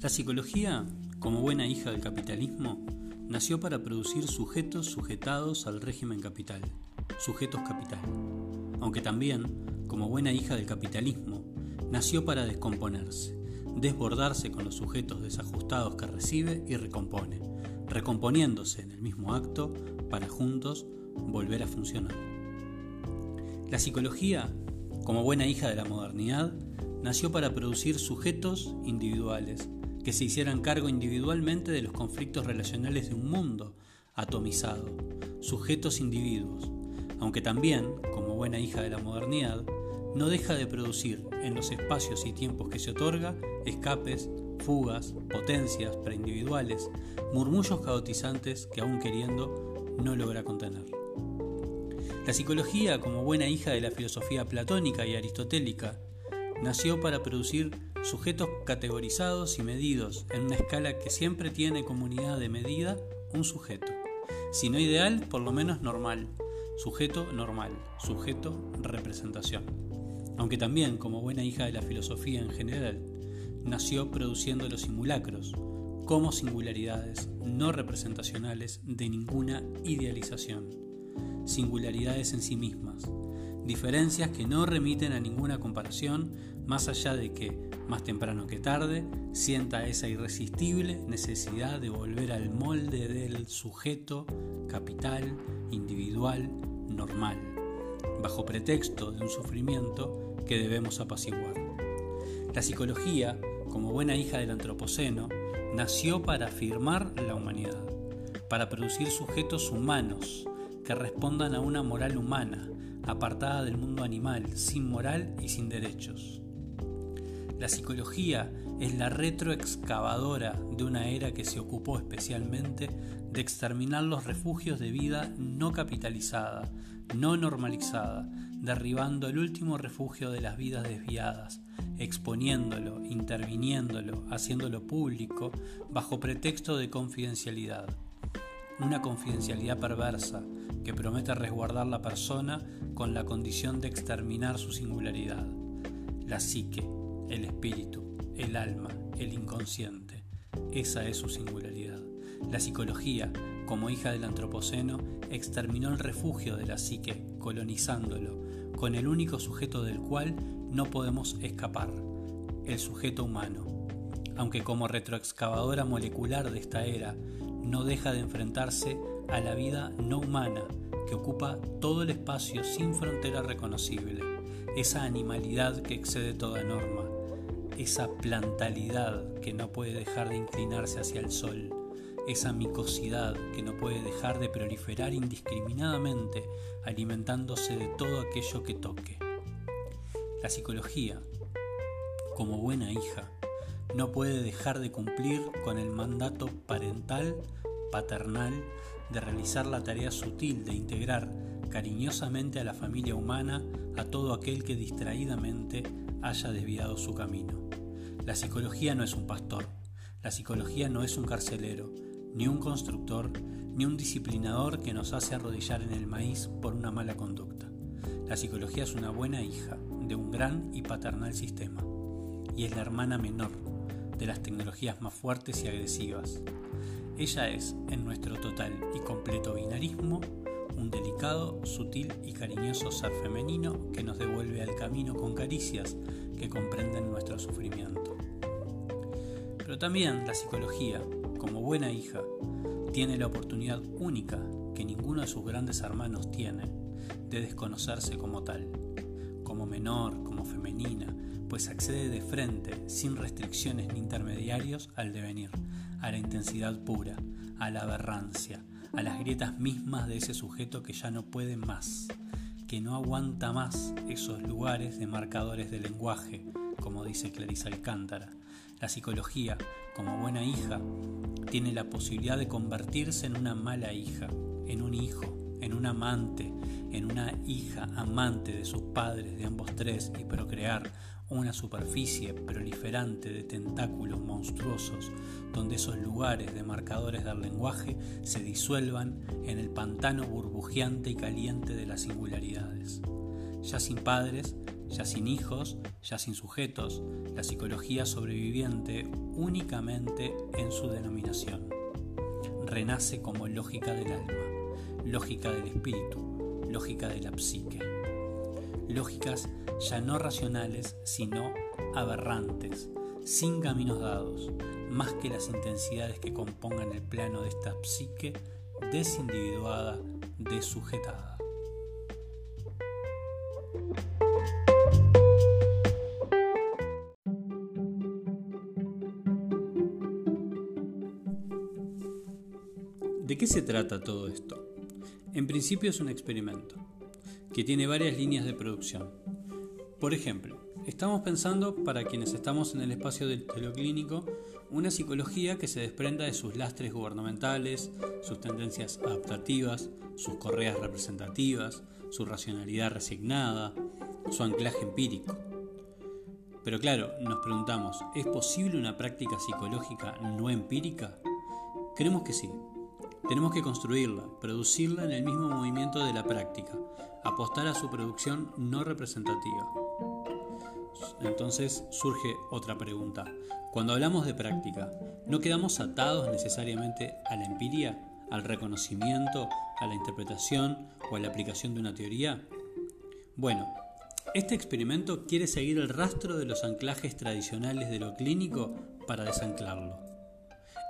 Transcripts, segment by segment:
La psicología, como buena hija del capitalismo, nació para producir sujetos sujetados al régimen capital, sujetos capital, aunque también, como buena hija del capitalismo, nació para descomponerse, desbordarse con los sujetos desajustados que recibe y recompone, recomponiéndose en el mismo acto para juntos volver a funcionar. La psicología, como buena hija de la modernidad, nació para producir sujetos individuales, que se hicieran cargo individualmente de los conflictos relacionales de un mundo atomizado, sujetos individuos, aunque también, como buena hija de la modernidad, no deja de producir en los espacios y tiempos que se otorga escapes, fugas, potencias preindividuales, murmullos caotizantes que aún queriendo no logra contener. La psicología, como buena hija de la filosofía platónica y aristotélica, nació para producir sujetos categorizados y medidos en una escala que siempre tiene como unidad de medida un sujeto. Si no ideal, por lo menos normal. Sujeto normal, sujeto representación. Aunque también, como buena hija de la filosofía en general, nació produciendo los simulacros como singularidades no representacionales de ninguna idealización, singularidades en sí mismas, diferencias que no remiten a ninguna comparación más allá de que, más temprano que tarde, sienta esa irresistible necesidad de volver al molde del sujeto capital, individual, normal, bajo pretexto de un sufrimiento que debemos apaciguar. La psicología, como buena hija del Antropoceno, nació para afirmar la humanidad, para producir sujetos humanos que respondan a una moral humana, apartada del mundo animal, sin moral y sin derechos. La psicología es la retroexcavadora de una era que se ocupó especialmente de exterminar los refugios de vida no capitalizada, no normalizada, derribando el último refugio de las vidas desviadas, exponiéndolo, interviniéndolo, haciéndolo público bajo pretexto de confidencialidad. Una confidencialidad perversa que promete resguardar la persona con la condición de exterminar su singularidad. La psique, el espíritu, el alma, el inconsciente. Esa es su singularidad. La psicología, como hija del Antropoceno, exterminó el refugio de la psique, colonizándolo, con el único sujeto del cual no podemos escapar, el sujeto humano. Aunque como retroexcavadora molecular de esta era, no deja de enfrentarse a la vida no humana que ocupa todo el espacio sin frontera reconocible, esa animalidad que excede toda norma, esa plantalidad que no puede dejar de inclinarse hacia el sol, esa micosidad que no puede dejar de proliferar indiscriminadamente, alimentándose de todo aquello que toque. La psicología, como buena hija, no puede dejar de cumplir con el mandato parental, paternal, de realizar la tarea sutil de integrar cariñosamente a la familia humana a todo aquel que distraídamente haya desviado su camino. La psicología no es un pastor, la psicología no es un carcelero, ni un constructor, ni un disciplinador que nos hace arrodillar en el maíz por una mala conducta. La psicología es una buena hija de un gran y paternal sistema, y es la hermana menor de las tecnologías más fuertes y agresivas. Ella es, en nuestro total y completo binarismo, un delicado, sutil y cariñoso ser femenino que nos devuelve al camino con caricias que comprenden nuestro sufrimiento. Pero también la psicología, como buena hija, tiene la oportunidad única que ninguno de sus grandes hermanos tiene de desconocerse como tal, como menor, como femenina, pues accede de frente, sin restricciones ni intermediarios, al devenir, a la intensidad pura, a la aberrancia, a las grietas mismas de ese sujeto que ya no puede más, que no aguanta más esos lugares de marcadores de lenguaje, como dice Clarice Alcántara. La psicología, como buena hija, tiene la posibilidad de convertirse en una mala hija, en un hijo, en un amante, en una hija amante de sus padres, de ambos tres, y procrear una superficie proliferante de tentáculos monstruosos, donde esos lugares de marcadores del lenguaje se disuelvan en el pantano burbujeante y caliente de las singularidades. Ya sin padres, ya sin hijos, ya sin sujetos, la psicología sobreviviente únicamente en su denominación. Renace como lógica del alma, lógica del espíritu, lógica de la psique. Lógicas ya no racionales, sino aberrantes, sin caminos dados, más que las intensidades que compongan el plano de esta psique desindividuada, desujetada. ¿De qué se trata todo esto? En principio es un experimento que tiene varias líneas de producción. Por ejemplo, estamos pensando, para quienes estamos en el espacio del clínico, una psicología que se desprenda de sus lastres gubernamentales, sus tendencias adaptativas, sus correas representativas, su racionalidad resignada, su anclaje empírico. Pero claro, nos preguntamos, ¿es posible una práctica psicológica no empírica? Creemos que sí. Tenemos que construirla, producirla en el mismo movimiento de la práctica, apostar a su producción no representativa. Entonces surge otra pregunta. Cuando hablamos de práctica, ¿no quedamos atados necesariamente a la empiria, al reconocimiento, a la interpretación o a la aplicación de una teoría? Bueno, este experimento quiere seguir el rastro de los anclajes tradicionales de lo clínico para desanclarlo.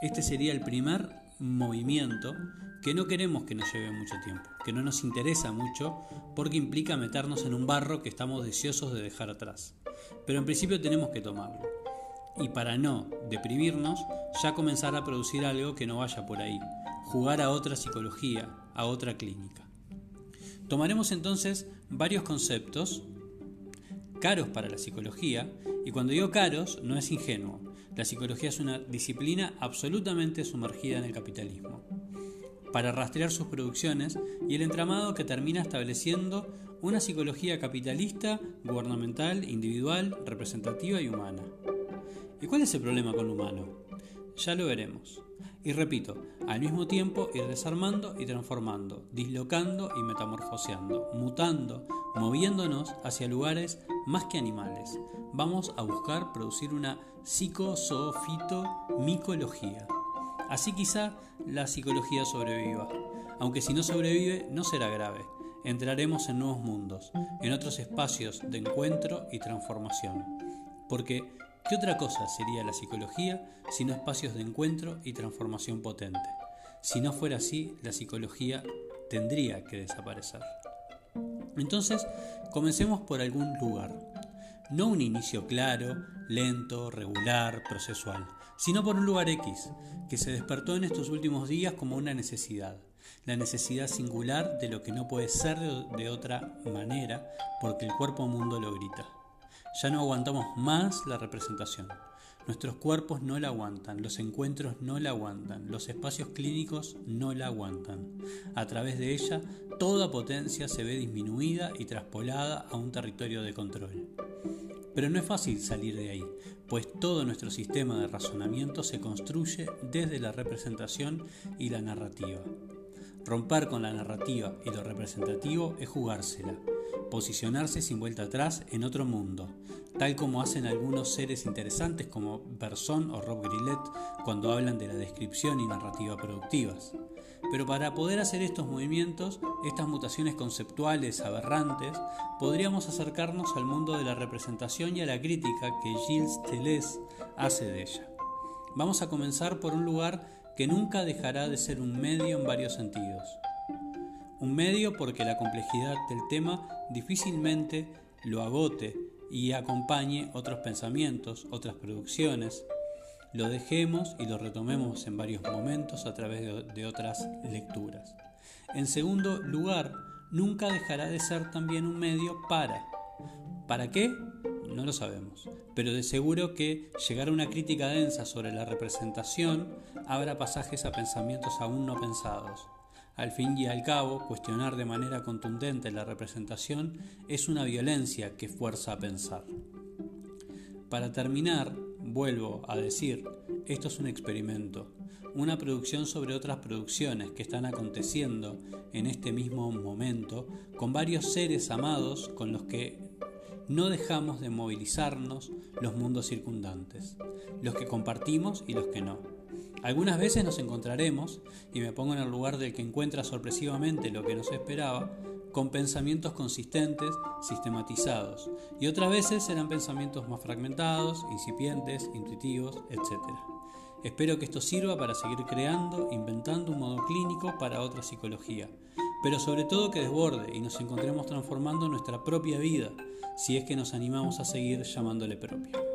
Este sería el primer movimiento que no queremos que nos lleve mucho tiempo, que no nos interesa mucho porque implica meternos en un barro que estamos deseosos de dejar atrás. Pero en principio tenemos que tomarlo. Y para no deprimirnos, ya comenzar a producir algo que no vaya por ahí, jugar a otra psicología, a otra clínica. Tomaremos entonces varios conceptos caros para la psicología, y cuando digo caros no es ingenuo, la psicología es una disciplina absolutamente sumergida en el capitalismo para rastrear sus producciones y el entramado que termina estableciendo una psicología capitalista, gubernamental, individual, representativa y humana. ¿Y cuál es el problema con lo humano? Ya lo veremos. Y repito, al mismo tiempo ir desarmando y transformando, dislocando y metamorfoseando, mutando, moviéndonos hacia lugares más que animales. Vamos a buscar producir una psicosoofito-micología. Así quizá la psicología sobreviva. Aunque si no sobrevive, no será grave. Entraremos en nuevos mundos, en otros espacios de encuentro y transformación. Porque, ¿qué otra cosa sería la psicología sino espacios de encuentro y transformación potente? Si no fuera así, la psicología tendría que desaparecer. Entonces, comencemos por algún lugar. No un inicio claro, lento, regular, procesual, sino por un lugar X, que se despertó en estos últimos días como una necesidad, la necesidad singular de lo que no puede ser de, otra manera, porque el cuerpo mundo lo grita. Ya no aguantamos más la representación. Nuestros cuerpos no la aguantan, los encuentros no la aguantan, los espacios clínicos no la aguantan. A través de ella, toda potencia se ve disminuida y traspolada a un territorio de control. Pero no es fácil salir de ahí, pues todo nuestro sistema de razonamiento se construye desde la representación y la narrativa. Romper con la narrativa y lo representativo es jugársela, posicionarse sin vuelta atrás en otro mundo, tal como hacen algunos seres interesantes como Berson o Rob Grillet cuando hablan de la descripción y narrativa productivas. Pero para poder hacer estos movimientos, estas mutaciones conceptuales aberrantes, podríamos acercarnos al mundo de la representación y a la crítica que Gilles Deleuze hace de ella. Vamos a comenzar por un lugar que nunca dejará de ser un medio en varios sentidos. Un medio porque la complejidad del tema difícilmente lo agote y acompañe otros pensamientos, otras producciones, lo dejemos y lo retomemos en varios momentos a través de, otras lecturas. En segundo lugar, nunca dejará de ser también un medio para. ¿Para qué? No lo sabemos, pero de seguro que llegar a una crítica densa sobre la representación abra pasajes a pensamientos aún no pensados. Al fin y al cabo, cuestionar de manera contundente la representación es una violencia que fuerza a pensar. Para terminar, Vuelvo a decir, esto es un experimento, una producción sobre otras producciones que están aconteciendo en este mismo momento con varios seres amados con los que no dejamos de movilizarnos los mundos circundantes, los que compartimos y los que no. Algunas veces nos encontraremos, y me pongo en el lugar del que encuentra sorpresivamente lo que no se esperaba, con pensamientos consistentes, sistematizados, y otras veces serán pensamientos más fragmentados, incipientes, intuitivos, etc. Espero que esto sirva para seguir creando, inventando un modo clínico para otra psicología, pero sobre todo que desborde y nos encontremos transformando nuestra propia vida, si es que nos animamos a seguir llamándole propia.